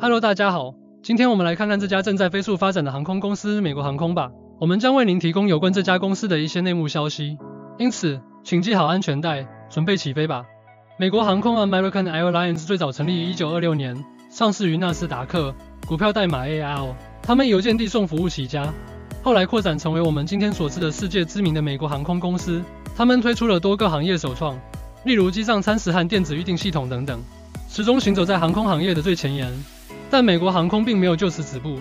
Hello，大家好，今天我们来看看这家正在飞速发展的航空公司——美国航空吧。我们将为您提供有关这家公司的一些内幕消息，因此，请系好安全带，准备起飞吧。美国航空 American Airlines 最早成立于1926年，上市于纳斯达克，股票代码 AL。他们以邮件递送服务起家，后来扩展成为我们今天所知的世界知名的美国航空公司。他们推出了多个行业首创，例如机上餐食和电子预订系统等等，始终行走在航空行业的最前沿。但美国航空并没有就此止步，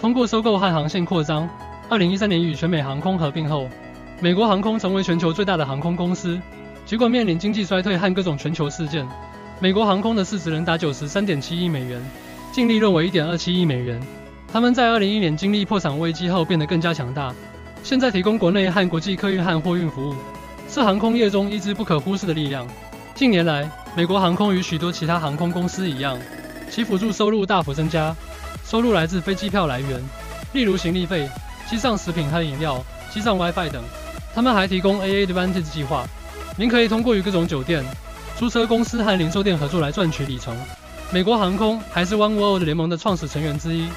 通过收购和航线扩张，2013年与全美航空合并后，美国航空成为全球最大的航空公司。尽管面临经济衰退和各种全球事件，美国航空的市值仍达93.7亿美元，净利润为1.27亿美元。他们在2011年经历破产危机后变得更加强大，现在提供国内和国际客运和货运服务，是航空业中一支不可忽视的力量。近年来，美国航空与许多其他航空公司一样。其辅助收入大幅增加，收入来自飞机票来源，例如行李费、机上食品和饮料、机上 WiFi 等。他们还提供 AA Advantage 计划，您可以通过与各种酒店、租车公司和零售店合作来赚取里程。美国航空还是 One World 联盟的创始成员之一，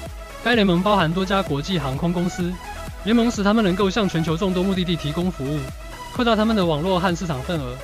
该联盟包含多家国际航空公司，联盟使他们能够向全球众多目的地提供服务，扩大他们的网络和市场份额。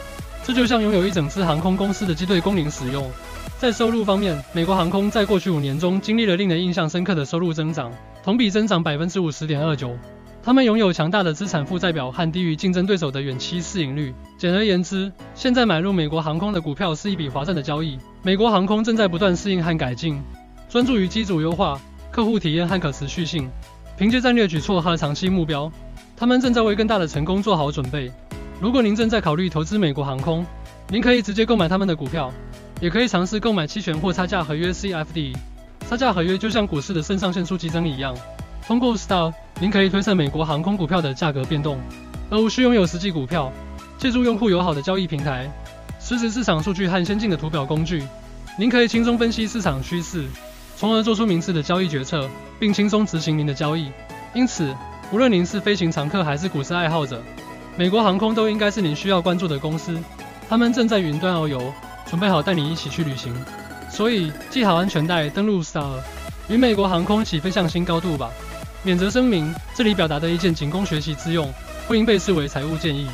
这就像拥有一整支航空公司的机队供您使用。在收入方面，美国航空在过去五年中经历了令人印象深刻的收入增长，同比增长百分之五十点二九。他们拥有强大的资产负债表和低于竞争对手的远期市盈率。简而言之，现在买入美国航空的股票是一笔划算的交易。美国航空正在不断适应和改进，专注于机组优化、客户体验和可持续性。凭借战略举措和长期目标，他们正在为更大的成功做好准备。如果您正在考虑投资美国航空，您可以直接购买他们的股票。也可以尝试购买期权或差价合约 （CFD）。差价合约就像股市的肾上腺素激增一样，通过 STAR，您可以推测美国航空股票的价格变动，而无需拥有实际股票。借助用户友好的交易平台、实时市场数据和先进的图表工具，您可以轻松分析市场趋势，从而做出明智的交易决策，并轻松执行您的交易。因此，无论您是飞行常客还是股市爱好者，美国航空都应该是您需要关注的公司。他们正在云端遨游。准备好带你一起去旅行，所以系好安全带，登陆 Star，与美国航空起飞向新高度吧。免责声明：这里表达的意见仅供学习之用，不应被视为财务建议。